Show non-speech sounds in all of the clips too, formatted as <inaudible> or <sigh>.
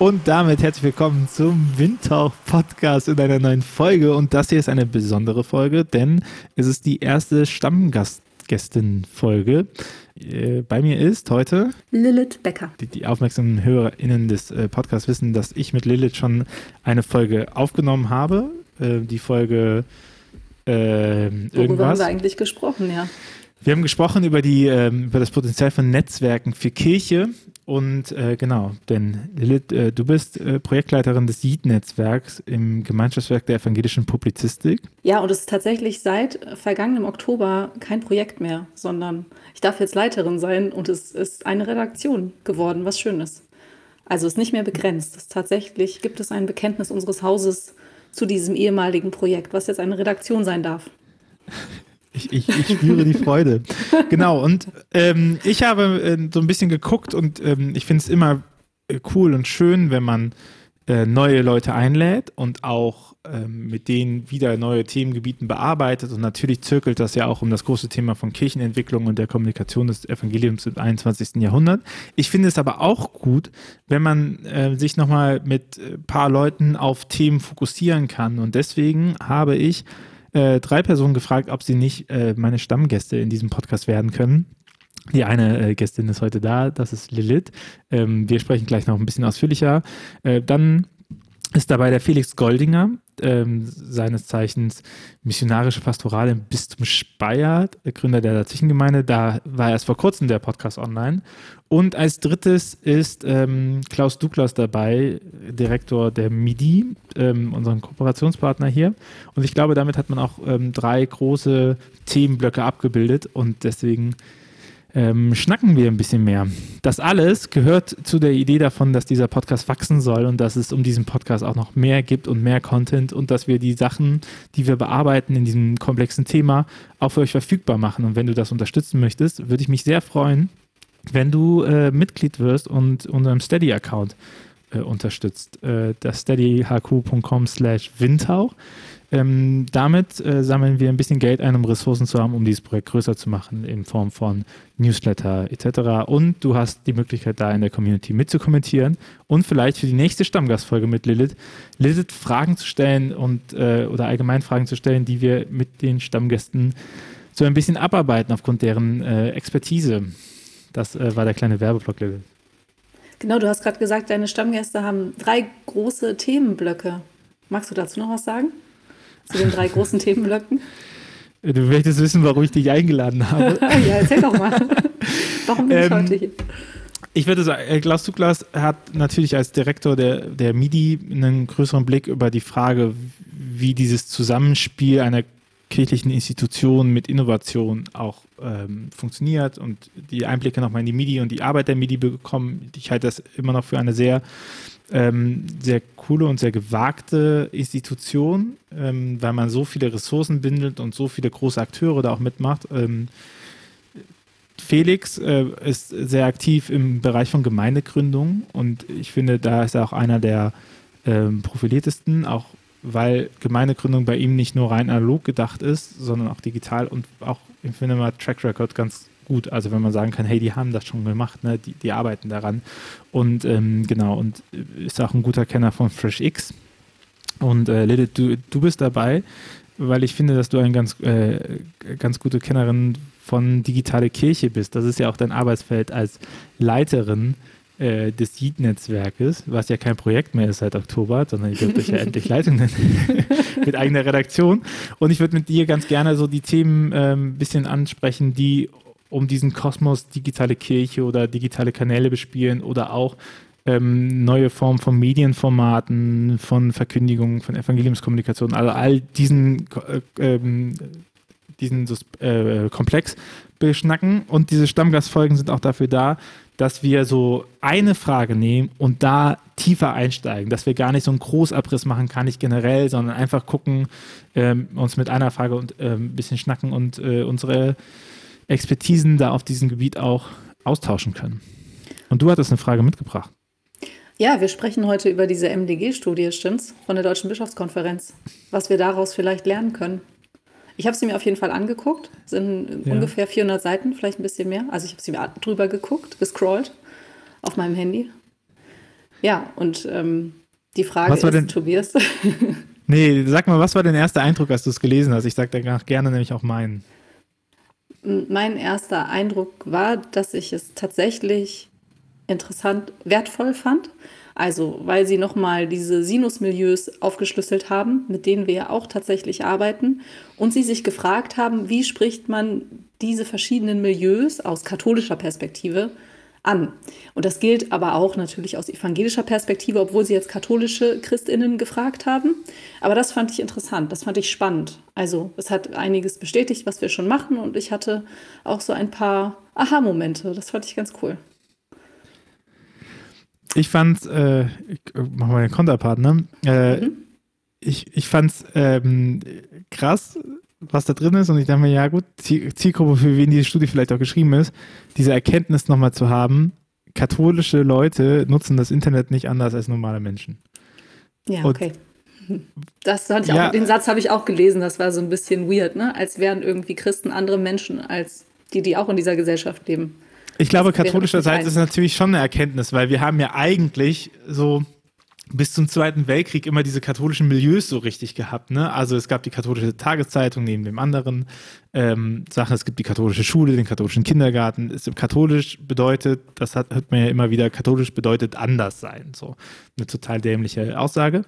Und damit herzlich willkommen zum Windtauch Podcast in einer neuen Folge. Und das hier ist eine besondere Folge, denn es ist die erste Stammgastgästin-Folge. Äh, bei mir ist heute Lilith Becker. Die, die aufmerksamen HörerInnen des äh, Podcasts wissen, dass ich mit Lilith schon eine Folge aufgenommen habe. Äh, die Folge äh, irgendwas. Worüber haben wir eigentlich gesprochen, ja. Wir haben gesprochen über, die, ähm, über das Potenzial von Netzwerken für Kirche und äh, genau, denn Lilith, äh, du bist äh, Projektleiterin des JIT-Netzwerks im Gemeinschaftswerk der evangelischen Publizistik. Ja, und es ist tatsächlich seit vergangenem Oktober kein Projekt mehr, sondern ich darf jetzt Leiterin sein und es ist eine Redaktion geworden, was schön ist. Also es ist nicht mehr begrenzt. Es tatsächlich gibt es ein Bekenntnis unseres Hauses zu diesem ehemaligen Projekt, was jetzt eine Redaktion sein darf. <laughs> Ich, ich, ich spüre die Freude. <laughs> Genau, und ähm, ich habe äh, so ein bisschen geguckt und ähm, ich finde es immer äh, cool und schön, wenn man äh, neue Leute einlädt und auch ähm, mit denen wieder neue Themengebieten bearbeitet. Und natürlich zirkelt das ja auch um das große Thema von Kirchenentwicklung und der Kommunikation des Evangeliums im 21. Jahrhundert. Ich finde es aber auch gut, wenn man äh, sich nochmal mit ein äh, paar Leuten auf Themen fokussieren kann. Und deswegen habe ich äh, drei Personen gefragt, ob sie nicht äh, meine Stammgäste in diesem Podcast werden können. Die eine äh, Gästin ist heute da, das ist Lilith. Ähm, wir sprechen gleich noch ein bisschen ausführlicher. Äh, dann ist dabei der Felix Goldinger, ähm, seines Zeichens missionarische Pastoral im Bistum Speyer, Gründer der Dazwischengemeinde. Da war erst vor kurzem der Podcast online. Und als drittes ist ähm, Klaus Douglas dabei, Direktor der MIDI, ähm, unseren Kooperationspartner hier. Und ich glaube, damit hat man auch ähm, drei große Themenblöcke abgebildet und deswegen ähm, schnacken wir ein bisschen mehr. Das alles gehört zu der Idee davon, dass dieser Podcast wachsen soll und dass es um diesen Podcast auch noch mehr gibt und mehr Content und dass wir die Sachen, die wir bearbeiten in diesem komplexen Thema, auch für euch verfügbar machen. Und wenn du das unterstützen möchtest, würde ich mich sehr freuen, wenn du äh, Mitglied wirst und unserem Steady-Account äh, unterstützt. Äh, das steadyhq.com slash windhauch. Ähm, damit äh, sammeln wir ein bisschen Geld ein, um Ressourcen zu haben, um dieses Projekt größer zu machen in Form von Newsletter etc. Und du hast die Möglichkeit, da in der Community mitzukommentieren und vielleicht für die nächste Stammgastfolge mit Lilith, Lilith Fragen zu stellen und äh, oder allgemein Fragen zu stellen, die wir mit den Stammgästen so ein bisschen abarbeiten aufgrund deren äh, Expertise. Das äh, war der kleine Werbeblock, Lilith. Genau, du hast gerade gesagt, deine Stammgäste haben drei große Themenblöcke. Magst du dazu noch was sagen? Zu den drei großen Themenblöcken? Du möchtest wissen, warum ich dich eingeladen habe. <laughs> ja, erzähl doch mal. warum bin ich ähm, heute hier? Ich würde sagen, äh, Klaus Douglas hat natürlich als Direktor der, der MIDI einen größeren Blick über die Frage, wie dieses Zusammenspiel einer kirchlichen Institution mit Innovation auch ähm, funktioniert und die Einblicke nochmal in die MIDI und die Arbeit der MIDI bekommen. Ich halte das immer noch für eine sehr ähm, sehr coole und sehr gewagte Institution, ähm, weil man so viele Ressourcen bindet und so viele große Akteure da auch mitmacht. Ähm, Felix äh, ist sehr aktiv im Bereich von Gemeindegründung und ich finde, da ist er auch einer der ähm, profiliertesten, auch weil Gemeindegründung bei ihm nicht nur rein analog gedacht ist, sondern auch digital und auch, ich finde Track Record ganz gut. Also wenn man sagen kann, hey, die haben das schon gemacht, ne? die, die arbeiten daran. Und ähm, genau, und ist auch ein guter Kenner von FreshX. Und äh, Lilith, du, du bist dabei, weil ich finde, dass du eine ganz, äh, ganz gute Kennerin von digitale Kirche bist. Das ist ja auch dein Arbeitsfeld als Leiterin äh, des JIT-Netzwerkes, was ja kein Projekt mehr ist seit Oktober, sondern ihr dürft euch ja <laughs> endlich Leitungen <laughs> mit eigener Redaktion. Und ich würde mit dir ganz gerne so die Themen ein ähm, bisschen ansprechen, die um diesen Kosmos digitale Kirche oder digitale Kanäle bespielen oder auch ähm, neue Formen von Medienformaten, von Verkündigungen, von Evangeliumskommunikation, also all diesen, äh, ähm, diesen äh, Komplex beschnacken. Und diese Stammgastfolgen sind auch dafür da, dass wir so eine Frage nehmen und da tiefer einsteigen, dass wir gar nicht so einen Großabriss machen, kann ich generell, sondern einfach gucken, ähm, uns mit einer Frage und äh, ein bisschen schnacken und äh, unsere Expertisen da auf diesem Gebiet auch austauschen können. Und du hattest eine Frage mitgebracht. Ja, wir sprechen heute über diese MDG-Studie, stimmt's? Von der Deutschen Bischofskonferenz. Was wir daraus vielleicht lernen können. Ich habe sie mir auf jeden Fall angeguckt. Sind ja. ungefähr 400 Seiten, vielleicht ein bisschen mehr. Also ich habe sie mir drüber geguckt, gescrollt auf meinem Handy. Ja, und ähm, die Frage Was war ist, denn- Tobias, <laughs> Nee, sag mal, was war dein erster Eindruck, als du es gelesen hast? Ich sag danach gerne nämlich auch meinen. mein erster Eindruck war, dass ich es tatsächlich interessant, wertvoll fand. Also, weil sie nochmal diese Sinusmilieus aufgeschlüsselt haben, mit denen wir ja auch tatsächlich arbeiten. Und sie sich gefragt haben, wie spricht man diese verschiedenen Milieus aus katholischer Perspektive an. Und das gilt aber auch natürlich aus evangelischer Perspektive, obwohl sie jetzt katholische Christinnen gefragt haben. Aber das fand ich interessant, das fand ich spannend. Also es hat einiges bestätigt, was wir schon machen und ich hatte auch so ein paar Aha-Momente. Das fand ich ganz cool. Ich fand, äh, ich mach mal den Konterpart, ne? Äh, Ich, ich fand's ähm, krass, was da drin ist und ich dachte mir, ja gut, Ziel- Zielgruppe, für wen diese Studie vielleicht auch geschrieben ist, diese Erkenntnis nochmal zu haben, katholische Leute nutzen das Internet nicht anders als normale Menschen. Ja, Und- okay. Das fand ich Ja. auch, den Satz habe ich auch gelesen, das war so ein bisschen weird, ne? Als wären irgendwie Christen andere Menschen als die, die auch in dieser Gesellschaft leben. Ich glaube, katholischerseits ist natürlich schon eine Erkenntnis, weil wir haben ja eigentlich so bis zum Zweiten Weltkrieg immer diese katholischen Milieus so richtig gehabt. Ne? Also es gab die katholische Tageszeitung neben dem anderen ähm, Sachen. Es gibt die katholische Schule, den katholischen Kindergarten. Es, katholisch bedeutet, das hat, hört man ja immer wieder, katholisch bedeutet anders sein. So eine total dämliche Aussage,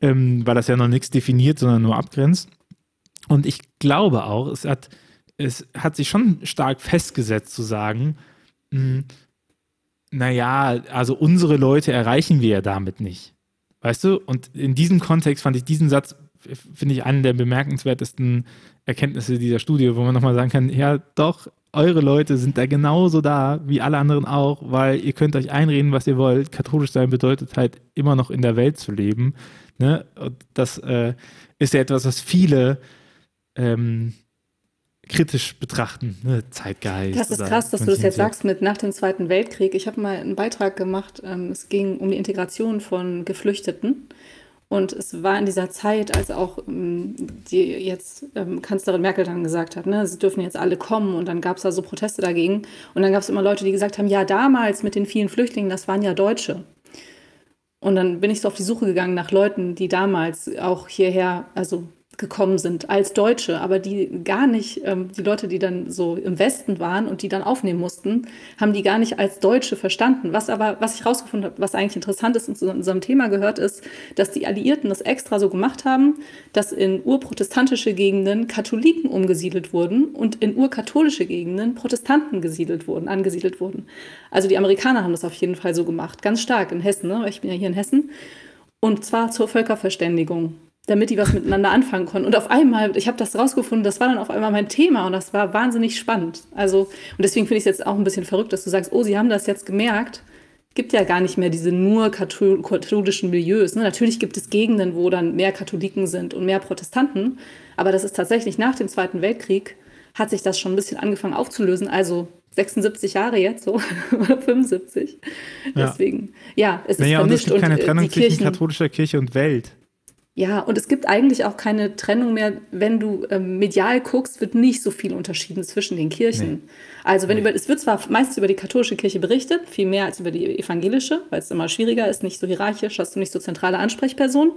ähm, weil das ja noch nichts definiert, sondern nur abgrenzt. Und ich glaube auch, es hat, es hat sich schon stark festgesetzt zu sagen, mh, naja, also unsere Leute erreichen wir ja damit nicht. Weißt du? Und in diesem Kontext fand ich diesen Satz, finde ich, einen der bemerkenswertesten Erkenntnisse dieser Studie, wo man nochmal sagen kann, ja doch, eure Leute sind da genauso da, wie alle anderen auch, weil ihr könnt euch einreden, was ihr wollt. Katholisch sein bedeutet halt immer noch in der Welt zu leben. Ne? Und das äh, ist ja etwas, was viele ähm, kritisch betrachten, ne? Zeitgeist. Das ist krass, dass du das jetzt sagst mit nach dem Zweiten Weltkrieg. Ich habe mal einen Beitrag gemacht, ähm, es ging um die Integration von Geflüchteten. Und es war in dieser Zeit, als auch ähm, die jetzt ähm, Kanzlerin Merkel dann gesagt hat, ne, sie dürfen jetzt alle kommen und dann gab es da so Proteste dagegen. Und dann gab es immer Leute, die gesagt haben, ja, damals mit den vielen Flüchtlingen, das waren ja Deutsche. Und dann bin ich so auf die Suche gegangen nach Leuten, die damals auch hierher, also gekommen sind als Deutsche, aber die gar nicht, ähm, die Leute, die dann so im Westen waren und die dann aufnehmen mussten, haben die gar nicht als Deutsche verstanden. Was aber, was ich rausgefunden habe, was eigentlich interessant ist und zu unserem Thema gehört, ist, dass die Alliierten das extra so gemacht haben, dass in urprotestantische Gegenden Katholiken umgesiedelt wurden und in urkatholische Gegenden Protestanten gesiedelt wurden, angesiedelt wurden. Also die Amerikaner haben das auf jeden Fall so gemacht, ganz stark in Hessen, ne? ich bin ja hier in Hessen. Und zwar zur Völkerverständigung, damit die was miteinander anfangen konnten. Und auf einmal, ich habe das rausgefunden, das war dann auf einmal mein Thema und das war wahnsinnig spannend. Also, und deswegen finde ich es jetzt auch ein bisschen verrückt, dass du sagst, oh, sie haben das jetzt gemerkt. Gibt ja gar nicht mehr diese nur kathol katholischen Milieus. Ne? Natürlich gibt es Gegenden, wo dann mehr Katholiken sind und mehr Protestanten. Aber das ist tatsächlich nach dem Zweiten Weltkrieg hat sich das schon ein bisschen angefangen aufzulösen. Also 76 Jahre jetzt so <laughs> oder 75. Ja. Deswegen, ja, es ist Naja, und es vermischt gibt keine und äh, Trennung die zwischen katholischer Kirche und Welt. Ja, und es gibt eigentlich auch keine Trennung mehr, wenn du ähm, medial guckst, wird nicht so viel unterschieden zwischen den Kirchen. Nee. Also wenn Nee. über, es wird zwar meistens über die katholische Kirche berichtet, viel mehr als über die evangelische, weil es immer schwieriger ist, nicht so hierarchisch, hast du nicht so zentrale Ansprechpersonen.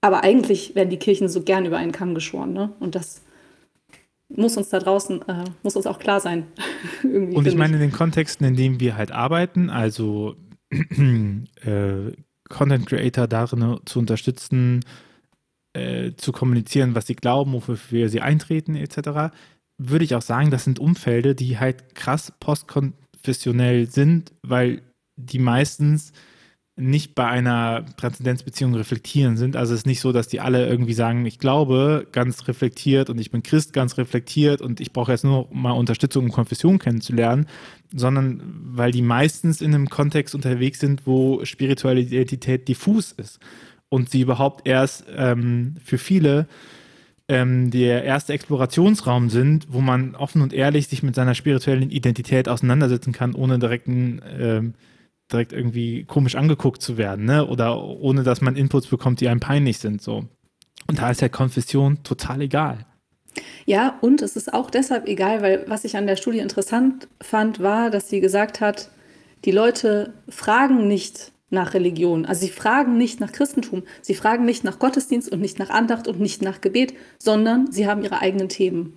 Aber eigentlich werden die Kirchen so gern über einen Kamm geschoren, ne? Und das muss uns da draußen, äh, muss uns auch klar sein. <laughs> Und ich meine, in den Kontexten, in denen wir halt arbeiten, also <clears throat> äh, Content Creator darin zu unterstützen, äh, zu kommunizieren, was sie glauben, wofür sie eintreten, etc., würde ich auch sagen, das sind Umfelde, die halt krass postkonfessionell sind, weil die meistens nicht bei einer Transzendenzbeziehung reflektieren sind. Also es ist nicht so, dass die alle irgendwie sagen, ich glaube ganz reflektiert und ich bin Christ ganz reflektiert und ich brauche jetzt nur mal Unterstützung, um Konfession kennenzulernen, sondern weil die meistens in einem Kontext unterwegs sind, wo spirituelle Identität diffus ist und sie überhaupt erst ähm, für viele ähm, der erste Explorationsraum sind, wo man offen und ehrlich sich mit seiner spirituellen Identität auseinandersetzen kann, ohne direkten ähm, direkt irgendwie komisch angeguckt zu werden, ne? Oder ohne dass man Inputs bekommt, die einem peinlich sind. So. Und da ist ja Konfession total egal. Ja, und es ist auch deshalb egal, weil was ich an der Studie interessant fand, war, dass sie gesagt hat, die Leute fragen nicht nach Religion. Also sie fragen nicht nach Christentum, sie fragen nicht nach Gottesdienst und nicht nach Andacht und nicht nach Gebet, sondern sie haben ihre eigenen Themen.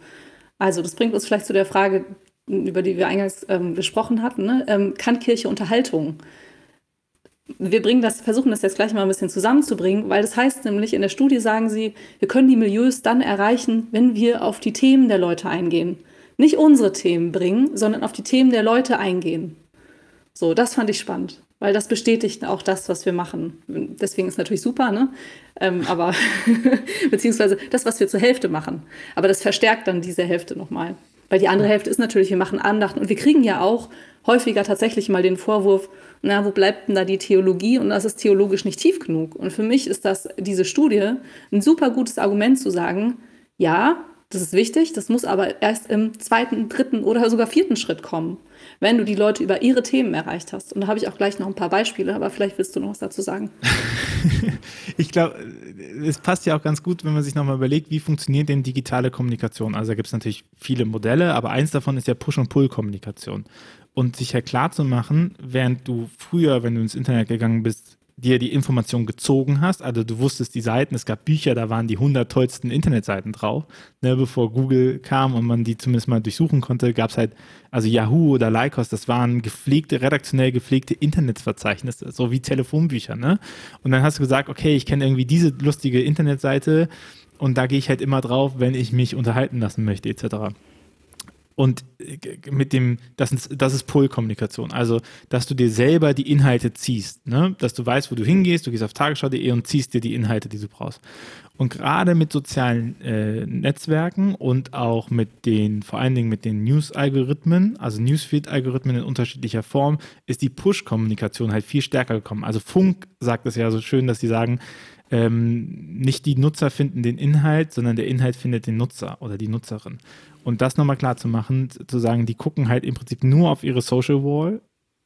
Also das bringt uns vielleicht zu der Frage, über die wir eingangs ähm, gesprochen hatten. Ne? Ähm, kann Kirche Unterhaltung? Wir bringen das, versuchen das jetzt gleich mal ein bisschen zusammenzubringen, weil das heißt nämlich, in der Studie sagen sie, wir können die Milieus dann erreichen, wenn wir auf die Themen der Leute eingehen. Nicht unsere Themen bringen, sondern auf die Themen der Leute eingehen. So, das fand ich spannend, weil das bestätigt auch das, was wir machen. Deswegen ist natürlich super, ne? Ähm, aber <laughs> beziehungsweise das, was wir zur Hälfte machen. Aber das verstärkt dann diese Hälfte nochmal. Weil die andere Hälfte ist natürlich, wir machen Andachten und wir kriegen ja auch häufiger tatsächlich mal den Vorwurf, na, wo bleibt denn da die Theologie? Und das ist theologisch nicht tief genug. Und für mich ist das, diese Studie, ein super gutes Argument zu sagen, ja, das ist wichtig, das muss aber erst im zweiten, dritten oder sogar vierten Schritt kommen, wenn du die Leute über ihre Themen erreicht hast. Und da habe ich auch gleich noch ein paar Beispiele, aber vielleicht willst du noch was dazu sagen. <laughs> ich glaube, es passt ja auch ganz gut, wenn man sich nochmal überlegt, wie funktioniert denn digitale Kommunikation. Also da gibt es natürlich viele Modelle, aber eins davon ist ja Push- und Pull-Kommunikation. Und sich ja klar zu machen, während du früher, wenn du ins Internet gegangen bist, dir die Information gezogen hast. Also du wusstest die Seiten, es gab Bücher, da waren die 100 tollsten Internetseiten drauf. Ne, bevor Google kam und man die zumindest mal durchsuchen konnte, gab es halt, also Yahoo oder Lycos, das waren gepflegte, redaktionell gepflegte Internetverzeichnisse, so wie Telefonbücher. Ne? Und dann hast du gesagt, okay, ich kenne irgendwie diese lustige Internetseite und da gehe ich halt immer drauf, wenn ich mich unterhalten lassen möchte, etc. Und äh, mit dem, das ist, das ist Pull-Kommunikation. Also, dass du dir selber die Inhalte ziehst, ne? dass du weißt, wo du hingehst, du gehst auf tagesschau.de und ziehst dir die Inhalte, die du brauchst. Und gerade mit sozialen äh, Netzwerken und auch mit den, vor allen Dingen mit den News-Algorithmen, also Newsfeed-Algorithmen in unterschiedlicher Form, ist die Push-Kommunikation halt viel stärker gekommen. Also Funk sagt es ja so schön, dass sie sagen, ähm, nicht die Nutzer finden den Inhalt, sondern der Inhalt findet den Nutzer oder die Nutzerin. Und das nochmal klar zu machen, zu sagen, die gucken halt im Prinzip nur auf ihre Social Wall,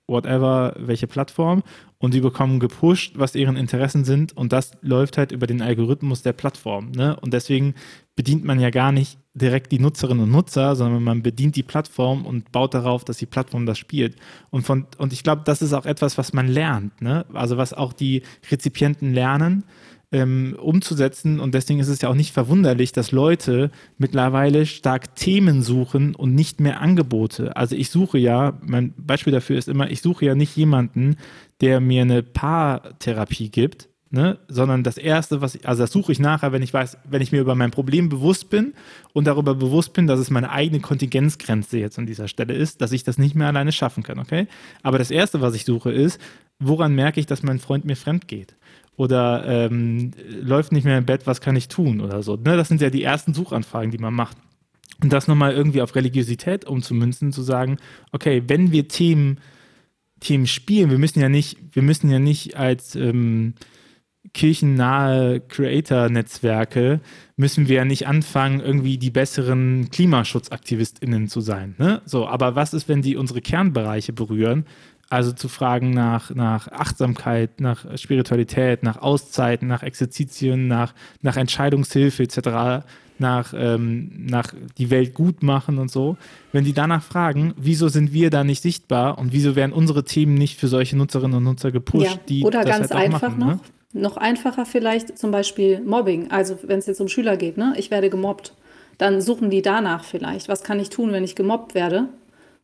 whatever, welche Plattform, und sie bekommen gepusht, was ihren Interessen sind. Und das läuft halt über den Algorithmus der Plattform. Ne? Und deswegen bedient man ja gar nicht direkt die Nutzerinnen und Nutzer, sondern man bedient die Plattform und baut darauf, dass die Plattform das spielt. Und, von, und ich glaube, das ist auch etwas, was man lernt. Ne? Also was auch die Rezipienten lernen ähm, umzusetzen. Und deswegen ist es ja auch nicht verwunderlich, dass Leute mittlerweile stark Themen suchen und nicht mehr Angebote. Also ich suche ja, mein Beispiel dafür ist immer, ich suche ja nicht jemanden, der mir eine Paartherapie gibt, Ne? sondern das erste, was ich, also das suche ich nachher, wenn ich weiß, wenn ich mir über mein Problem bewusst bin und darüber bewusst bin, dass es meine eigene Kontingenzgrenze jetzt an dieser Stelle ist, dass ich das nicht mehr alleine schaffen kann, okay? Aber das erste, was ich suche, ist, woran merke ich, dass mein Freund mir fremd geht? Oder ähm, läuft nicht mehr im Bett, was kann ich tun oder so. Ne? Das sind ja die ersten Suchanfragen, die man macht. Und das nochmal irgendwie auf Religiosität umzumünzen, zu sagen, okay, wenn wir Themen, Themen spielen, wir müssen ja nicht, wir müssen ja nicht als ähm, kirchennahe Creator-Netzwerke müssen wir ja nicht anfangen, irgendwie die besseren KlimaschutzaktivistInnen zu sein. Ne? So, aber was ist, wenn die unsere Kernbereiche berühren? Also zu fragen nach, nach Achtsamkeit, nach Spiritualität, nach Auszeiten, nach Exerzitien, nach, nach Entscheidungshilfe etc., nach, ähm, nach die Welt gut machen und so. Wenn die danach fragen, wieso sind wir da nicht sichtbar und wieso werden unsere Themen nicht für solche Nutzerinnen und Nutzer gepusht, ja, die oder das ganz halt einfach machen, noch. Ne? Noch einfacher vielleicht zum Beispiel Mobbing. Also wenn es jetzt um Schüler geht, ne? ich werde gemobbt. Dann suchen die danach vielleicht, was kann ich tun, wenn ich gemobbt werde?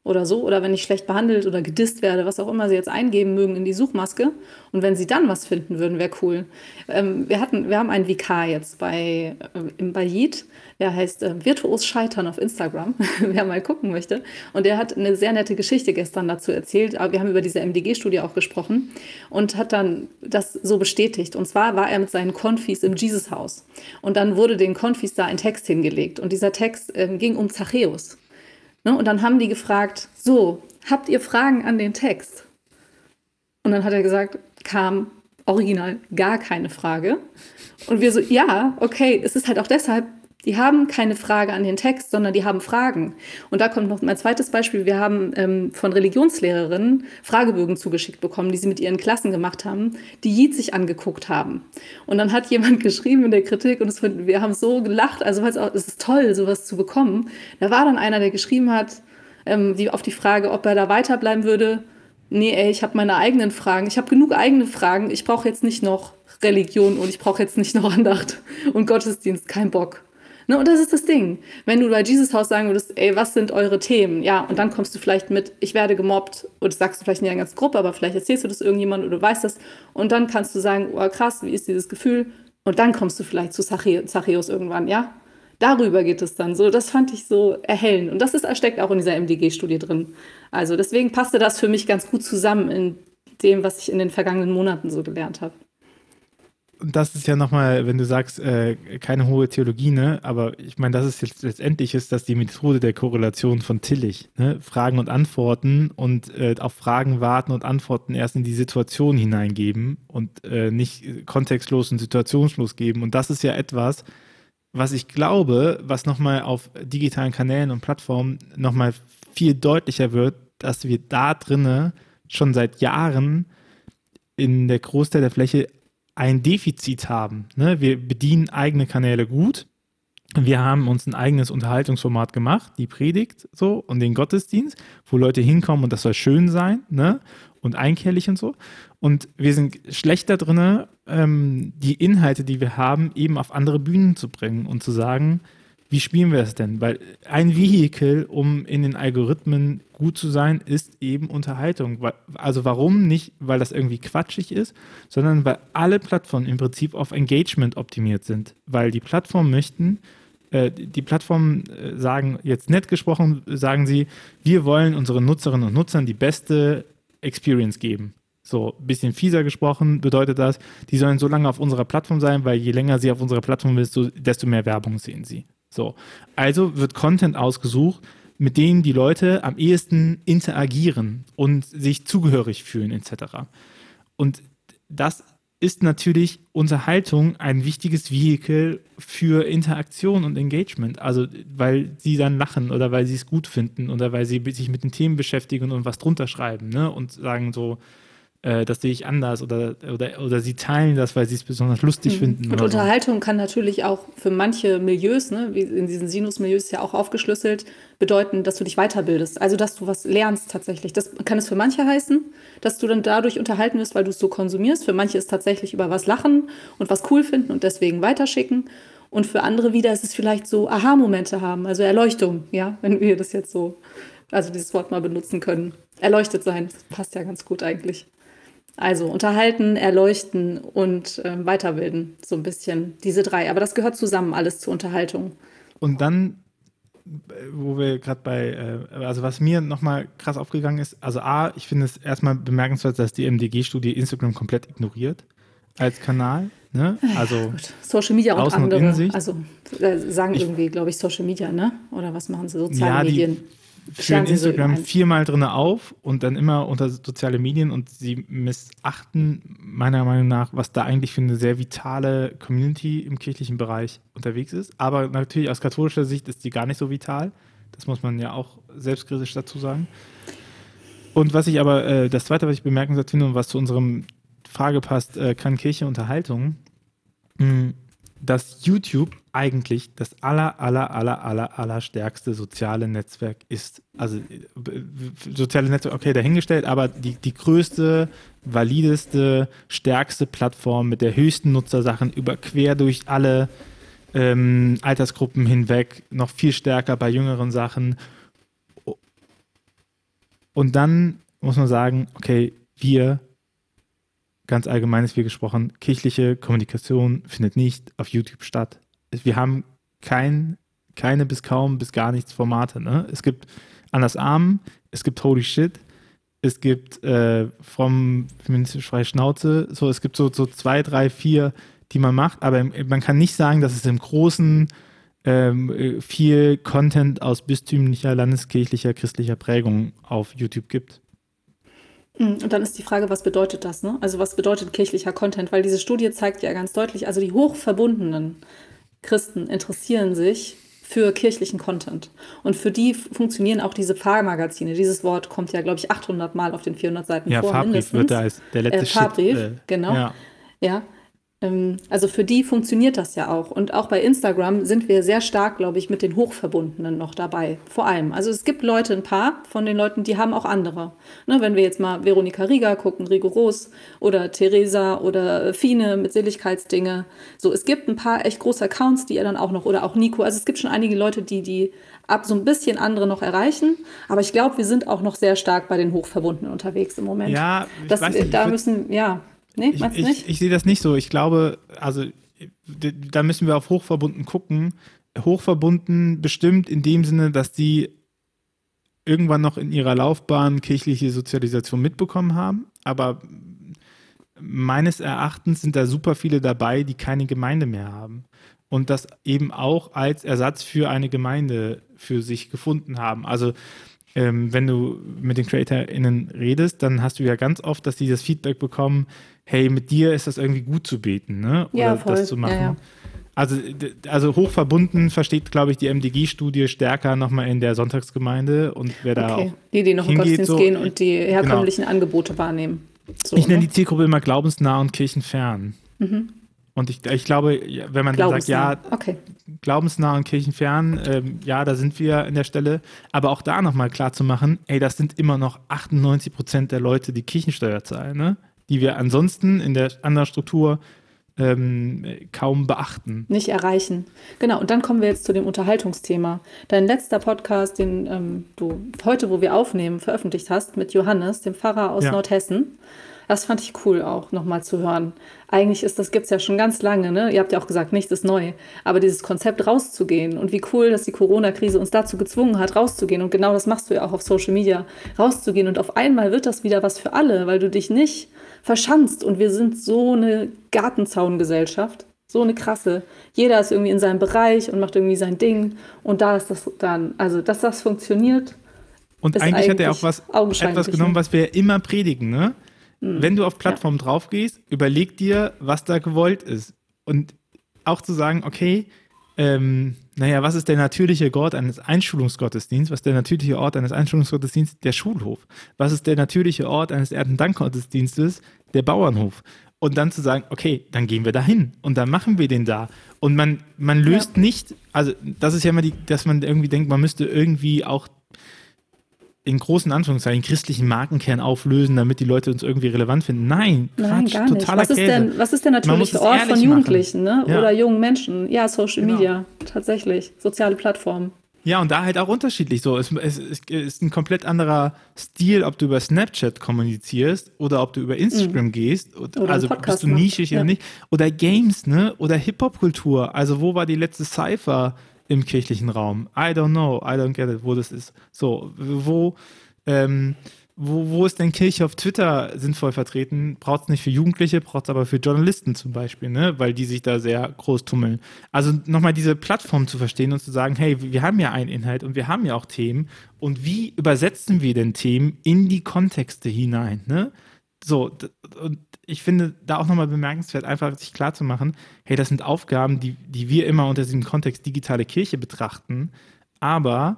Oder so, oder wenn ich schlecht behandelt oder gedisst werde, was auch immer sie jetzt eingeben mögen in die Suchmaske. Und wenn sie dann was finden würden, wäre cool. Ähm, wir, hatten, wir haben einen VK jetzt bei, äh, im Bayit, der heißt äh, Virtuos Scheitern auf Instagram, <laughs> wer mal gucken möchte. Und der hat eine sehr nette Geschichte gestern dazu erzählt. Aber wir haben über diese MDG-Studie auch gesprochen und hat dann das so bestätigt. Und zwar war er mit seinen Konfis im Jesus-Haus. Und dann wurde den Konfis da ein Text hingelegt. Und dieser Text äh, ging um Zachäus. Ne? Und dann haben die gefragt, so, habt ihr Fragen an den Text? Und dann hat er gesagt, kam original gar keine Frage. Und wir so, ja, okay, es ist halt auch deshalb, die haben keine Frage an den Text, sondern die haben Fragen. Und da kommt noch mein zweites Beispiel. Wir haben ähm, von Religionslehrerinnen Fragebögen zugeschickt bekommen, die sie mit ihren Klassen gemacht haben, die Jid sich angeguckt haben. Und dann hat <laughs> jemand geschrieben in der Kritik und es, wir haben so gelacht, also auch, es ist toll, sowas zu bekommen. Da war dann einer, der geschrieben hat, ähm, die, auf die Frage, ob er da weiterbleiben würde, nee, ey, ich habe meine eigenen Fragen, ich habe genug eigene Fragen, ich brauche jetzt nicht noch Religion und ich brauche jetzt nicht noch Andacht und Gottesdienst, kein Bock. Ne, und das ist das Ding. Wenn du bei Jesus Haus sagen würdest, ey, was sind eure Themen? Ja, und dann kommst du vielleicht mit, ich werde gemobbt, oder sagst du vielleicht nicht in der ganzen Gruppe, aber vielleicht erzählst du das irgendjemand oder du weißt das. Und dann kannst du sagen, oh krass, wie ist dieses Gefühl? Und dann kommst du vielleicht zu Zachäus irgendwann, ja? Darüber geht es dann so. Das fand ich so erhellend. Und das ist, steckt auch in dieser MDG-Studie drin. Also deswegen passte das für mich ganz gut zusammen in dem, was ich in den vergangenen Monaten so gelernt habe und das ist ja nochmal, wenn du sagst, äh, keine hohe Theologie, ne? aber ich meine, das ist jetzt letztendlich ist das die Methode der Korrelation von Tillich. Ne? Fragen und Antworten und äh, auf Fragen warten und Antworten erst in die Situation hineingeben und äh, nicht kontextlos und situationslos geben. Und das ist ja etwas, was ich glaube, was nochmal auf digitalen Kanälen und Plattformen nochmal viel deutlicher wird, dass wir da drinnen schon seit Jahren in der Großteil der Fläche ein Defizit haben. Ne? Wir bedienen eigene Kanäle gut. Wir haben uns ein eigenes Unterhaltungsformat gemacht, die Predigt so und den Gottesdienst, wo Leute hinkommen und das soll schön sein ne? und einkehrlich und so. Und wir sind schlechter drin, ähm, die Inhalte, die wir haben, eben auf andere Bühnen zu bringen und zu sagen, wie spielen wir das denn? Weil ein Vehikel, um in den Algorithmen gut zu sein, ist eben Unterhaltung. Also warum nicht, weil das irgendwie quatschig ist, sondern weil alle Plattformen im Prinzip auf Engagement optimiert sind. Weil die Plattformen möchten, äh, die Plattformen äh, sagen, jetzt nett gesprochen, sagen sie, wir wollen unseren Nutzerinnen und Nutzern die beste Experience geben. So, ein bisschen fieser gesprochen bedeutet das, die sollen so lange auf unserer Plattform sein, weil je länger sie auf unserer Plattform sind, desto mehr Werbung sehen sie. So. Also wird Content ausgesucht, mit dem die Leute am ehesten interagieren und sich zugehörig fühlen, etc. Und das ist natürlich Unterhaltung ein wichtiges Vehikel für Interaktion und Engagement. Also, weil sie dann lachen oder weil sie es gut finden oder weil sie sich mit den Themen beschäftigen und was drunter schreiben ne? und sagen so, äh, das sehe ich anders oder, oder, oder sie teilen das, weil sie es besonders lustig mhm. finden. Und Unterhaltung so. kann natürlich auch für manche Milieus, ne, wie in diesen Sinus-Milieus ja auch aufgeschlüsselt, bedeuten, dass du dich weiterbildest. Also, dass du was lernst tatsächlich. Das kann es für manche heißen, dass du dann dadurch unterhalten wirst, weil du es so konsumierst. Für manche ist tatsächlich über was lachen und was cool finden und deswegen weiterschicken. Und für andere wieder ist es vielleicht so Aha-Momente haben, also Erleuchtung, ja, wenn wir das jetzt so, also dieses Wort mal benutzen können. Erleuchtet sein, das passt ja ganz gut eigentlich. Also unterhalten, erleuchten und äh, weiterbilden, so ein bisschen diese drei. Aber das gehört zusammen alles zur Unterhaltung. Und dann, wo wir gerade bei, äh, also was mir nochmal krass aufgegangen ist, also A, ich finde es erstmal bemerkenswert, dass die MDG-Studie Instagram komplett ignoriert als Kanal. Ne? Also Social Media und andere. Und also äh, sagen ich, irgendwie, glaube ich, Social Media, ne? Oder was machen sie? Soziale ja, Medien. Die, führen Instagram so viermal drin auf und dann immer unter soziale Medien und sie missachten meiner Meinung nach, was da eigentlich für eine sehr vitale Community im kirchlichen Bereich unterwegs ist. Aber natürlich aus katholischer Sicht ist die gar nicht so vital. Das muss man ja auch selbstkritisch dazu sagen. Und was ich aber, äh, das zweite, was ich bemerkenswert finde und was zu unserem Frage passt, äh, kann Kirche Unterhaltung? Mh, dass YouTube eigentlich das aller, aller, aller, aller, aller stärkste soziale Netzwerk ist. Also soziale Netzwerk, okay, dahingestellt, aber die, die größte, valideste, stärkste Plattform mit der höchsten Nutzersachen über quer durch alle ähm, Altersgruppen hinweg, noch viel stärker bei jüngeren Sachen. Und dann muss man sagen, okay, wir ganz allgemeines wie gesprochen, kirchliche Kommunikation findet nicht auf YouTube statt. Wir haben kein, keine bis kaum bis gar nichts Formate. Ne? Es gibt Anders Arm, es gibt Holy Shit, es gibt äh, vom feministisch freie Schnauze, so es gibt so, so zwei, drei, vier, die man macht, aber man kann nicht sagen, dass es im Großen ähm, viel Content aus bistümlicher, landeskirchlicher, christlicher Prägung auf YouTube gibt. Hm, und dann ist die Frage, was bedeutet das? Ne? Also was bedeutet kirchlicher Content? Weil diese Studie zeigt ja ganz deutlich, also die hochverbundenen Christen interessieren sich für kirchlichen Content. Und für die funktionieren auch diese Pfarrmagazine. Dieses Wort kommt ja, glaube ich, 800 Mal auf den 400 Seiten ja, vor. Fahrbrief mindestens. wird da als der letzte äh, Fahrbrief, Shit, äh, genau. Ja. ja. Ähm, also für die funktioniert das ja auch. Und auch bei Instagram sind wir sehr stark, glaube ich, mit den Hochverbundenen noch dabei. Vor allem. Also es gibt Leute, ein paar von den Leuten, die haben auch andere. Ne, wenn wir jetzt mal Veronika Rieger gucken, Rigoros oder Theresa oder Fine mit Seligkeitsdinge. So, es gibt ein paar echt große Accounts, die er dann auch noch, oder auch Nico. Also es gibt schon einige Leute, die die ab so ein bisschen andere noch erreichen. Aber ich glaube, wir sind auch noch sehr stark bei den Hochverbundenen unterwegs im Moment. Ja, ich das, weiß nicht, da müssen, ja. Nee, ich, meinst du nicht? Ich, ich sehe das nicht so. Ich glaube, also da müssen wir auf hochverbunden gucken. Hochverbunden bestimmt in dem Sinne, dass die irgendwann noch in ihrer Laufbahn kirchliche Sozialisation mitbekommen haben. Aber meines Erachtens sind da super viele dabei, die keine Gemeinde mehr haben. Und das eben auch als Ersatz für eine Gemeinde für sich gefunden haben. Also ähm, wenn du mit den CreatorInnen redest, dann hast du ja ganz oft, dass die das Feedback bekommen, hey, mit dir ist das irgendwie gut zu beten, ne? Oder ja, voll. das zu machen. Ja, ja. Also, also hochverbunden versteht, glaube ich, die MDG-Studie stärker nochmal in der Sonntagsgemeinde und wer da okay. auch Die, die noch in Gottesdienst so, gehen und die herkömmlichen genau. Angebote wahrnehmen. So, ich nenne ne? die Zielgruppe immer glaubensnah und kirchenfern. Mhm. Und ich, ich glaube, wenn man dann sagt, ja, okay. glaubensnah und kirchenfern, ähm, ja, da sind wir in der Stelle. Aber auch da nochmal klar zu machen, ey, das sind immer noch 98 Prozent der Leute, die Kirchensteuer zahlen, ne? Die wir ansonsten in der anderen Struktur ähm, kaum beachten. Nicht erreichen. Genau, und dann kommen wir jetzt zu dem Unterhaltungsthema. Dein letzter Podcast, den ähm, du heute, wo wir aufnehmen, veröffentlicht hast mit Johannes, dem Pfarrer aus ja. Nordhessen. Das fand ich cool auch nochmal zu hören. Eigentlich ist das gibt es ja schon ganz lange, ne? Ihr habt ja auch gesagt, nichts ist neu. Aber dieses Konzept rauszugehen und wie cool, dass die Corona-Krise uns dazu gezwungen hat, rauszugehen. Und genau das machst du ja auch auf Social Media, rauszugehen. Und auf einmal wird das wieder was für alle, weil du dich nicht verschanzt. Und wir sind so eine Gartenzaungesellschaft. So eine krasse. Jeder ist irgendwie in seinem Bereich und macht irgendwie sein Ding. Und da ist das dann, also dass das funktioniert. Und eigentlich, eigentlich, hat er auch was, etwas genommen, was wir immer predigen, ne? Mhm. Wenn du auf Plattformen ja. drauf gehst, überleg dir, was da gewollt ist. Und auch zu sagen, okay, ähm, naja, was ist der natürliche Ort eines Einschulungsgottesdienstes? Was ist der natürliche Ort eines Einschulungsgottesdienstes? Der Schulhof. Was ist der natürliche Ort eines Erdendankgottesdienstes? Der Bauernhof. Und dann zu sagen, okay, dann gehen wir da hin und dann machen wir den da. Und man, man löst ja. nicht, also das ist ja immer die, dass man irgendwie denkt, man müsste irgendwie auch in großen Anführungszeichen christlichen Markenkern auflösen, damit die Leute uns irgendwie relevant finden. Nein, Nein Quatsch, gar nicht. totaler was ist, denn, was ist der natürliche Ort von Jugendlichen ne? Ja. oder jungen Menschen? Ja, Social genau. Media, tatsächlich, soziale Plattformen. Ja, und da halt auch unterschiedlich so. Es, es, es, ist ein komplett anderer Stil, ob du über Snapchat kommunizierst oder ob du über Instagram mhm. gehst. Oder also bist du nischig ja. oder nicht. Oder Games, ne? Oder Hip-Hop-Kultur. Also wo war die letzte Cypher? Im kirchlichen Raum. I don't know, I don't get it, wo das ist. So, wo, ähm, wo, wo ist denn Kirche auf Twitter sinnvoll vertreten? Braucht es nicht für Jugendliche, braucht es aber für Journalisten zum Beispiel, ne? weil die sich da sehr groß tummeln. Also nochmal diese Plattform zu verstehen und zu sagen, hey, wir haben ja einen Inhalt und wir haben ja auch Themen und wie übersetzen wir denn Themen in die Kontexte hinein? Ne? So, und ich finde da auch nochmal bemerkenswert, einfach sich klarzumachen, hey, das sind Aufgaben, die, die wir immer unter diesem Kontext digitale Kirche betrachten, aber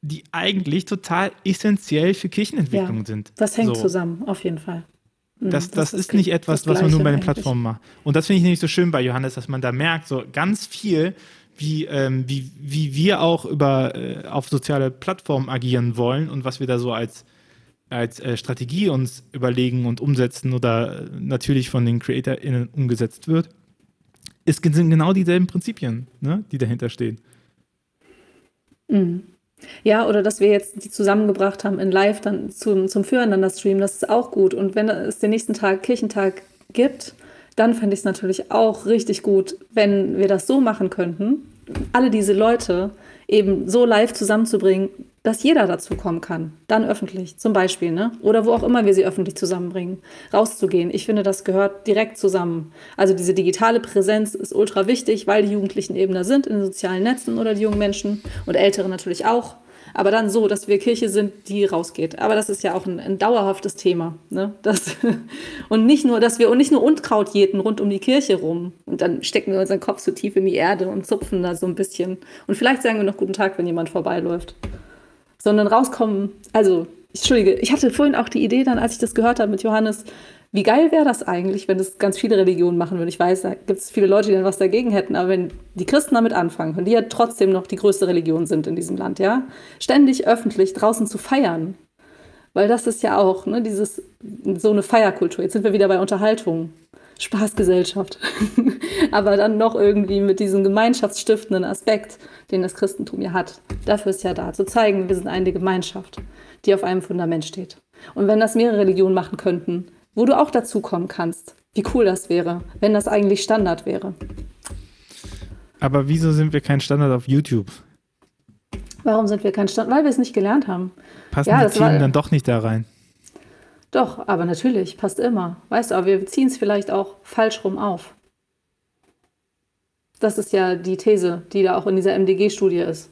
die eigentlich total essentiell für Kirchenentwicklung ja, sind. Das hängt so. zusammen, auf jeden Fall. Mhm, das, das, das, ist nicht etwas, was man nur bei den Plattformen macht. Und das finde ich nämlich so schön bei Johannes, dass man da merkt, so ganz viel, wie, ähm, wie, wie wir auch über, äh, auf soziale Plattformen agieren wollen und was wir da so als als äh, Strategie uns überlegen und umsetzen oder natürlich von den CreatorInnen umgesetzt wird, ist, sind genau dieselben Prinzipien, ne, die dahinter stehen. Mhm. Ja, oder dass wir jetzt die zusammengebracht haben in Live dann zum, zum Füreinander Stream, das ist auch gut. Und wenn es den nächsten Tag Kirchentag gibt, dann fände ich es natürlich auch richtig gut, wenn wir das so machen könnten, alle diese Leute eben so live zusammenzubringen, dass jeder dazu kommen kann. Dann öffentlich, zum Beispiel, ne? Oder wo auch immer wir sie öffentlich zusammenbringen. Rauszugehen. Ich finde, das gehört direkt zusammen. Also diese digitale Präsenz ist ultra wichtig, weil die Jugendlichen eben da sind in den sozialen Netzen oder die jungen Menschen und Ältere natürlich auch aber dann so, dass wir Kirche sind, die rausgeht. Aber das ist ja auch ein, ein dauerhaftes Thema. Ne? Das, <laughs> und nicht nur, dass wir und nicht nur Unkraut jäten rund um die Kirche rum. Und dann stecken wir unseren Kopf so tief in die Erde und zupfen da so ein bisschen. Und vielleicht sagen wir noch guten Tag, wenn jemand vorbeiläuft. Sondern rauskommen, also, Entschuldige, ich hatte vorhin auch die Idee dann, als ich das gehört habe mit Johannes, Wie geil wäre das eigentlich, wenn das ganz viele Religionen machen würden? Ich weiß, da gibt es viele Leute, die dann was dagegen hätten, aber wenn die Christen damit anfangen und die ja trotzdem noch die größte Religion sind in diesem Land, ja, ständig öffentlich draußen zu feiern, weil das ist ja auch ne, dieses, so eine Feierkultur. Jetzt sind wir wieder bei Unterhaltung. Spaßgesellschaft. <laughs> Aber dann noch irgendwie mit diesem gemeinschaftsstiftenden Aspekt, den das Christentum ja hat. Dafür ist ja da, zu zeigen, wir sind eine Gemeinschaft, die auf einem Fundament steht. Und wenn das mehrere Religionen machen könnten, wo du auch dazukommen kannst, wie cool das wäre, wenn das eigentlich Standard wäre. Aber wieso sind wir kein Standard auf YouTube? Warum sind wir kein Standard? Weil wir es nicht gelernt haben. Passen ja, die Themen dann doch nicht da rein? Doch, aber natürlich, passt immer. Weißt du, aber wir ziehen es vielleicht auch falsch rum auf. Das ist ja die These, die da auch in dieser MDG-Studie ist.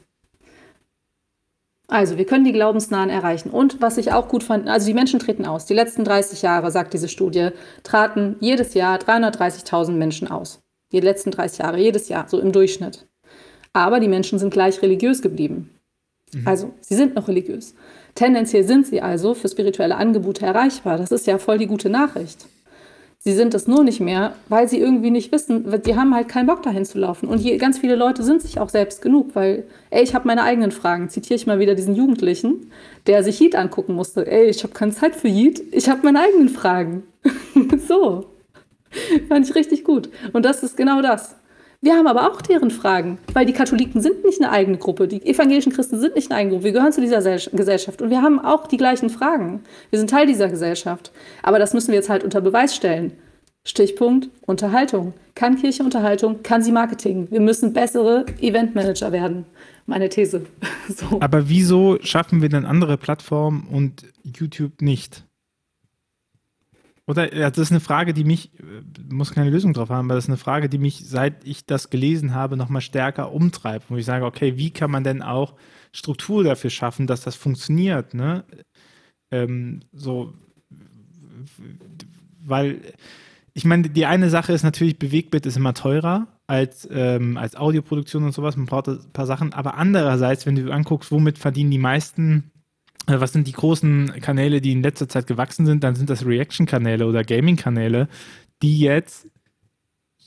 Also, wir können die Glaubensnahen erreichen. Und was ich auch gut fand, also die Menschen treten aus. Die letzten 30 Jahre, sagt diese Studie, traten jedes Jahr 330.000 Menschen aus. Die letzten 30 Jahre, jedes Jahr, so im Durchschnitt. Aber die Menschen sind gleich religiös geblieben. Mhm. Also, sie sind noch religiös. Tendenziell sind sie also für spirituelle Angebote erreichbar. Das ist ja voll die gute Nachricht. Sie sind es nur nicht mehr, weil sie irgendwie nicht wissen, die haben halt keinen Bock dahin zu laufen. Und hier, ganz viele Leute sind sich auch selbst genug, weil, ey, ich habe meine eigenen Fragen. Zitiere ich mal wieder diesen Jugendlichen, der sich Yeet angucken musste. Ey, ich habe keine Zeit für Yeet, ich habe meine eigenen Fragen. <laughs> so. Fand ich richtig gut. Und das ist genau das. Wir haben aber auch deren Fragen, weil die Katholiken sind nicht eine eigene Gruppe, die evangelischen Christen sind nicht eine eigene Gruppe, wir gehören zu dieser Gesellschaft und wir haben auch die gleichen Fragen. Wir sind Teil dieser Gesellschaft. Aber das müssen wir jetzt halt unter Beweis stellen. Stichpunkt Unterhaltung. Kann Kirche Unterhaltung? Kann sie Marketing? Wir müssen bessere Eventmanager werden. Meine These. <laughs> so. Aber wieso schaffen wir denn andere Plattformen und YouTube nicht? Oder das ist eine Frage, die mich, äh, muss keine Lösung drauf haben, aber das ist eine Frage, die mich, seit ich das gelesen habe, nochmal stärker umtreibt, wo ich sage, okay, wie kann man denn auch Struktur dafür schaffen, dass das funktioniert, ne? Ähm, so, weil ich meine, die eine Sache ist natürlich, Bewegtbild ist immer teurer als, ähm, als Audioproduktion und sowas, man braucht ein paar Sachen, aber andererseits, wenn du anguckst, womit verdienen die meisten was sind die großen Kanäle, die in letzter Zeit gewachsen sind, dann sind das Reaction-Kanäle oder Gaming-Kanäle, die jetzt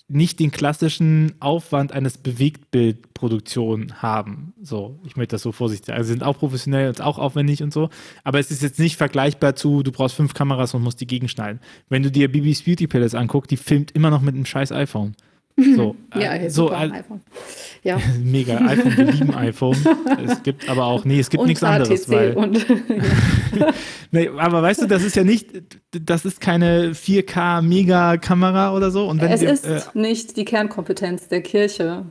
nicht den klassischen Aufwand eines Bewegtbildproduktion haben. So, ich möchte das so vorsichtig sagen. Also sind auch professionell und auch aufwendig und so, aber es ist jetzt nicht vergleichbar zu, du brauchst fünf Kameras und musst die gegenschneiden. Wenn du dir Bibis Beauty Palace anguckst, die filmt immer noch mit einem scheiß iPhone. So, <laughs> ja, äh, so, äh, iPhone. <laughs> Ja. <laughs> Mega, iPhone, wir lieben iPhone. Es gibt aber auch, nee, es gibt und nichts anderes. Weil, und, nee, aber weißt du, das ist ja nicht, das ist keine 4K-Mega-Kamera oder so. Und wenn es wir, ist äh, nicht die Kernkompetenz der Kirche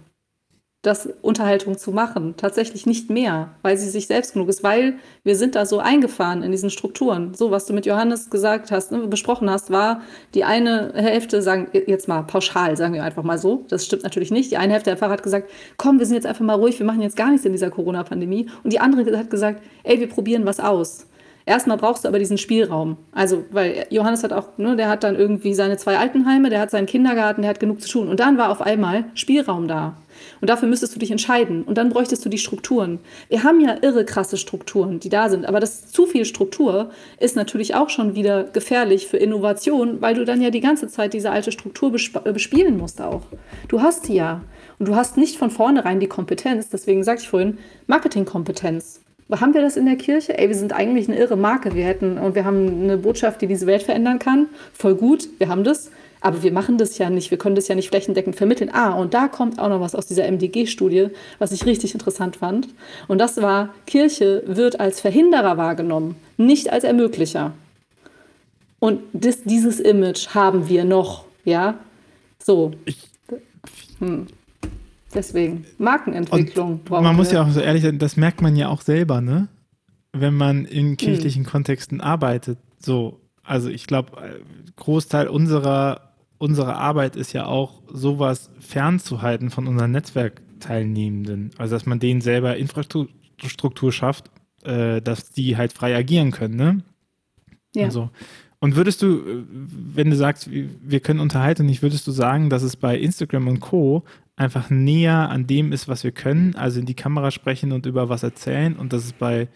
das Unterhaltung zu machen. Tatsächlich nicht mehr, weil sie sich selbst genug ist, weil wir sind da so eingefahren in diesen Strukturen. So, was du mit Johannes gesagt hast, ne, besprochen hast, war die eine Hälfte, sagen jetzt mal pauschal, sagen wir einfach mal so, das stimmt natürlich nicht. Die eine Hälfte der Pfarrer hat gesagt, komm, wir sind jetzt einfach mal ruhig, wir machen jetzt gar nichts in dieser Corona-Pandemie. Und die andere hat gesagt, ey, wir probieren was aus. Erstmal brauchst du aber diesen Spielraum. Also, weil Johannes hat auch, ne, der hat dann irgendwie seine zwei Altenheime, der hat seinen Kindergarten, der hat genug zu tun. Und dann war auf einmal Spielraum da. Und dafür müsstest du dich entscheiden. Und dann bräuchtest du die Strukturen. Wir haben ja irre krasse Strukturen, die da sind. Aber das zu viel Struktur ist natürlich auch schon wieder gefährlich für Innovation, weil du dann ja die ganze Zeit diese alte Struktur bespielen musst auch. Du hast die ja. Und du hast nicht von vornherein die Kompetenz, deswegen sagte ich vorhin, Marketingkompetenz. Haben wir das in der Kirche? Ey, wir sind eigentlich eine irre Marke. Wir hätten, und wir haben eine Botschaft, die diese Welt verändern kann. Voll gut, wir haben das. Aber wir machen das ja nicht, wir können das ja nicht flächendeckend vermitteln. Ah, und da kommt auch noch was aus dieser MDG-Studie, was ich richtig interessant fand. Und das war, Kirche wird als Verhinderer wahrgenommen, nicht als Ermöglicher. Und das, dieses Image haben wir noch, ja. So. Hm. Deswegen, Markenentwicklung. man wir. muss ja auch so ehrlich sein, das merkt man ja auch selber, ne? Wenn man in kirchlichen hm. Kontexten arbeitet. So, also ich glaube, äh, Großteil unserer unsere Arbeit ist ja auch, sowas fernzuhalten von unseren Netzwerkteilnehmenden. Also, dass man denen selber Infrastruktur schafft, äh, dass die halt frei agieren können, ne? Ja. Also, und würdest du, äh, wenn du sagst, wir können unterhalten, nicht würdest du sagen, dass es bei Instagram und Co. einfach näher an dem ist, was wir können, also in die Kamera sprechen und über was erzählen und dass es bei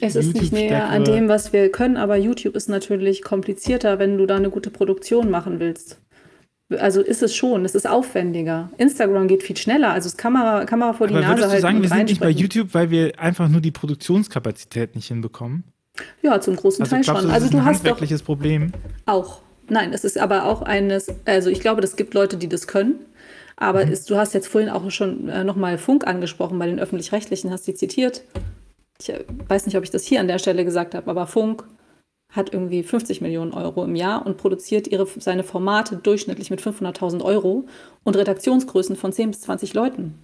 Es ist nicht näher an dem, was wir können, aber YouTube ist natürlich komplizierter, wenn du da eine gute Produktion machen willst. Also ist es schon, es ist aufwendiger. Instagram geht viel schneller, also das Kamera, Kamera vor die Aber Nase würdest du halten sagen, und wir sind nicht bei. YouTube, weil wir einfach nur die Produktionskapazität nicht hinbekommen? Ja, zum großen Also Teil glaubst schon. du, das Also ist du ein hast doch Problem? auch. Nein, es ist aber auch eines, also ich glaube, es gibt Leute, die das können. Aber Mhm. es, du hast jetzt vorhin auch schon äh, nochmal Funk angesprochen bei den Öffentlich-Rechtlichen, hast sie zitiert. Ich äh, weiß nicht, ob ich das hier an der Stelle gesagt habe, aber Funk hat irgendwie 50 Millionen Euro im Jahr und produziert ihre, seine Formate durchschnittlich mit 500.000 Euro und Redaktionsgrößen von 10 bis 20 Leuten.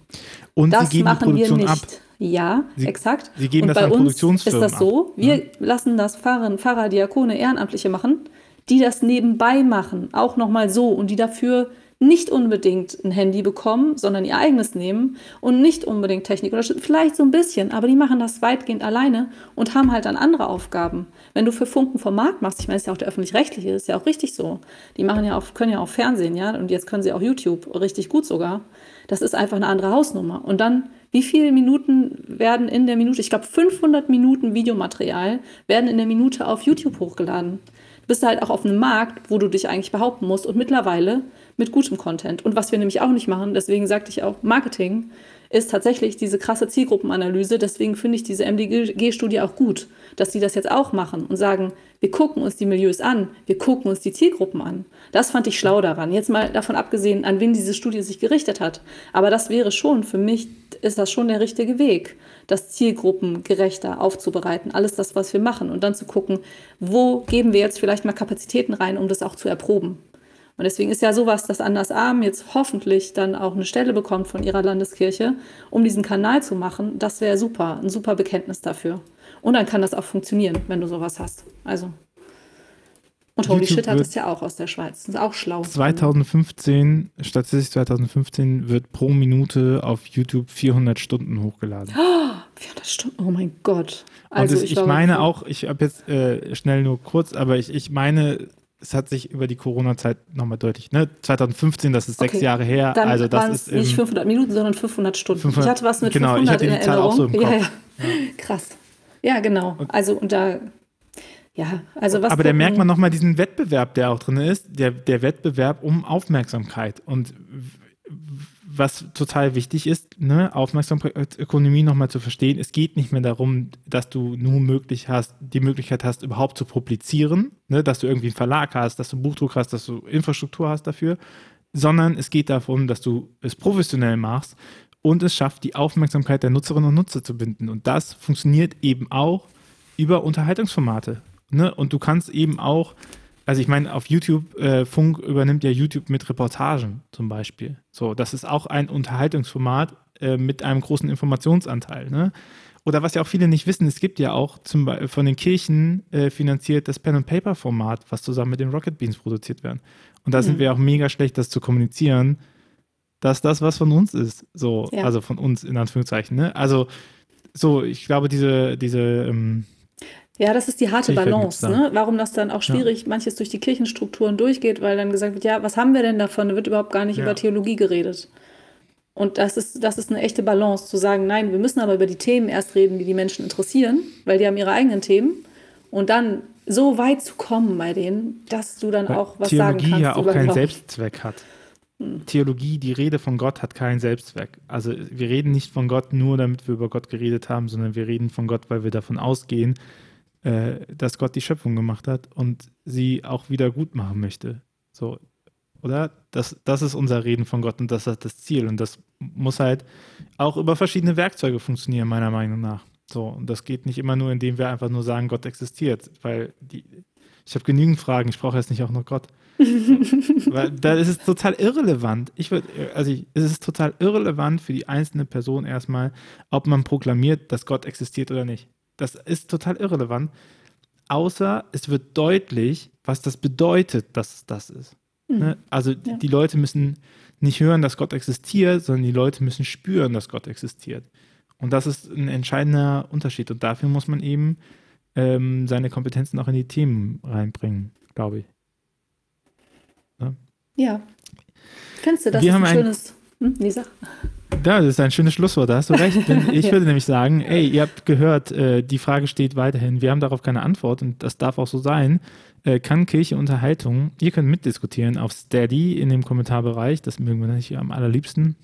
Und Das sie geben machen wir Produktion nicht. ab. Ja, Sie- exakt. sie geben und das bei an uns ist das so, ab. wir lassen das Pfarrer, Pfarrer, Diakone, Ehrenamtliche machen, die das nebenbei machen, auch nochmal so und die dafür nicht unbedingt ein Handy bekommen, sondern ihr eigenes nehmen und nicht unbedingt Technik unterstützen, vielleicht so ein bisschen, aber die machen das weitgehend alleine und haben halt dann andere Aufgaben. Wenn du für Funken vom Markt machst, ich meine, es ist ja auch der öffentlich-rechtliche, ist ja auch richtig so. Die machen ja auch, können ja auch Fernsehen, ja, und jetzt können sie auch YouTube richtig gut sogar. Das ist einfach eine andere Hausnummer. Und dann, wie viele Minuten werden in der Minute, ich glaube 500 Minuten Videomaterial werden in der Minute auf YouTube hochgeladen. Du bist halt auch auf einem Markt, wo du dich eigentlich behaupten musst und mittlerweile mit gutem Content. Und was wir nämlich auch nicht machen, deswegen sagte ich auch, Marketing ist tatsächlich diese krasse Zielgruppenanalyse. Deswegen finde ich diese MDG-Studie auch gut, dass die das jetzt auch machen und sagen, wir gucken uns die Milieus an, wir gucken uns die Zielgruppen an. Das fand ich schlau daran. Jetzt mal davon abgesehen, an wen diese Studie sich gerichtet hat. Aber das wäre schon, für mich ist das schon der richtige Weg, das zielgruppengerechter aufzubereiten. Alles das, was wir machen. Und dann zu gucken, wo geben wir jetzt vielleicht mal Kapazitäten rein, um das auch zu erproben. Und deswegen ist ja sowas, dass Anders Arm jetzt hoffentlich dann auch eine Stelle bekommt von ihrer Landeskirche, um diesen Kanal zu machen. Das wäre super, ein super Bekenntnis dafür. Und dann kann das auch funktionieren, wenn du sowas hast. Also. Und Holy YouTube Shit hat es ja auch aus der Schweiz. Das ist auch schlau. 2015, Statistik 2015 wird pro Minute auf YouTube 400 Stunden hochgeladen. <gasps> 400 Stunden, oh mein Gott. Also es, ich, war- meine auch, ich habe jetzt äh, schnell nur kurz, aber ich, ich meine, es hat sich über die Corona-Zeit nochmal deutlich, ne? 2015, das ist sechs Okay. Jahre her, Dann also das ist nicht 500 Minuten, sondern 500 Stunden. 500 ich hatte was mit genau, ich 500 hatte in die Zahl auch Erinnerung. so im ja, <laughs> ja, krass. Ja, genau. Also und da, ja, also was. aber da merkt man nochmal diesen Wettbewerb, der auch drin ist, der, der Wettbewerb um Aufmerksamkeit. Und was total wichtig ist, ne, Aufmerksamkeitsökonomie nochmal zu verstehen, es geht nicht mehr darum, dass du nur möglich hast, die Möglichkeit hast, überhaupt zu publizieren, ne, dass du irgendwie einen Verlag hast, dass du Buchdruck hast, dass du Infrastruktur hast dafür, sondern es geht darum, dass du es professionell machst und es schafft, die Aufmerksamkeit der Nutzerinnen und Nutzer zu binden. Und das funktioniert eben auch über Unterhaltungsformate. Ne? Und du kannst eben auch, also ich meine, auf YouTube, äh, Funk übernimmt ja YouTube mit Reportagen zum Beispiel. So, das ist auch ein Unterhaltungsformat äh, mit einem großen Informationsanteil. Ne? Oder was ja auch viele nicht wissen, es gibt ja auch zum Beispiel von den Kirchen äh, finanziert das Pen-and-Paper-Format, was zusammen mit den Rocket Beans produziert werden. Und da sind Mhm. wir auch mega schlecht, das zu kommunizieren, dass das was von uns ist. So, Ja. also von uns in Anführungszeichen. Ne? Also so, ich glaube, diese, diese ähm, Ja, das ist die harte Hilfe Balance, ne? Warum das dann auch schwierig manches durch die Kirchenstrukturen durchgeht, weil dann gesagt wird, ja, was haben wir denn davon? Da wird überhaupt gar nicht Ja. über Theologie geredet. Und das ist, das ist eine echte Balance, zu sagen, nein, wir müssen aber über die Themen erst reden, die die Menschen interessieren, weil die haben ihre eigenen Themen. Und dann so weit zu kommen bei denen, dass du dann Weil auch was sagen Theologie kannst. ja auch keinen. Selbstzweck hat. Theologie, die Rede von Gott hat keinen Selbstzweck. Also wir reden nicht von Gott nur, damit wir über Gott geredet haben, sondern wir reden von Gott, weil wir davon ausgehen, äh, dass Gott die Schöpfung gemacht hat und sie auch wieder gut machen möchte. So, oder? Das, das ist unser Reden von Gott und das ist das Ziel. Und das muss halt auch über verschiedene Werkzeuge funktionieren, meiner Meinung nach. So, und das geht nicht immer nur, indem wir einfach nur sagen, Gott existiert, weil die, ich habe genügend Fragen, ich brauche jetzt nicht auch noch Gott. <laughs> Weil da ist es total irrelevant. Ich würde, also ich, es ist total irrelevant für die einzelne Person erstmal, ob man proklamiert, dass Gott existiert oder nicht. Das ist total irrelevant. Außer es wird deutlich, was das bedeutet, dass es das ist. Ne? Also Ja. die Leute müssen nicht hören, dass Gott existiert, sondern die Leute müssen spüren, dass Gott existiert. Und das ist ein entscheidender Unterschied. Und dafür muss man eben ähm, seine Kompetenzen auch in die Themen reinbringen, glaube ich. Ja. Findest du, das Wir ist haben ein ein- schönes Hm, Lisa? Ja, das ist ein schönes Schlusswort, da hast du recht. Denn <laughs> ich würde nämlich sagen, ey, ihr habt gehört, äh, die Frage steht weiterhin. Wir haben darauf keine Antwort und das darf auch so sein. Äh, kann Kirche Unterhaltung? Ihr könnt mitdiskutieren auf Steady in dem Kommentarbereich. Das mögen wir natürlich am allerliebsten.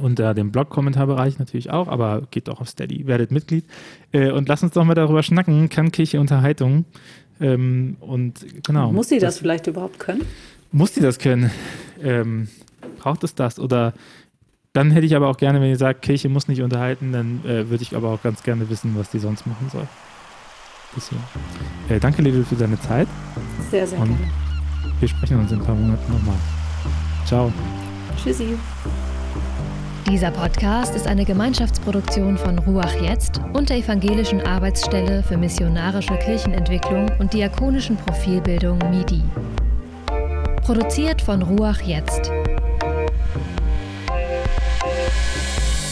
Unter dem Blog-Kommentarbereich natürlich auch, aber geht auch auf Steady, werdet Mitglied. Äh, und lasst uns doch mal darüber schnacken, kann Kirche Unterhaltung? Ähm, und genau. Muss sie das, das, vielleicht überhaupt können? Muss sie das können? Ähm, braucht es das? Oder dann hätte ich aber auch gerne, wenn ihr sagt, Kirche muss nicht unterhalten, dann äh, würde ich aber auch ganz gerne wissen, was die sonst machen soll. Äh, danke, Lidl, für deine Zeit. Sehr, sehr Und gerne. Wir sprechen uns in ein paar Monaten nochmal. Ciao. Tschüssi. Dieser Podcast ist eine Gemeinschaftsproduktion von Ruach Jetzt und der Evangelischen Arbeitsstelle für missionarische Kirchenentwicklung und diakonischen Profilbildung MIDI. Produziert von Ruach Jetzt.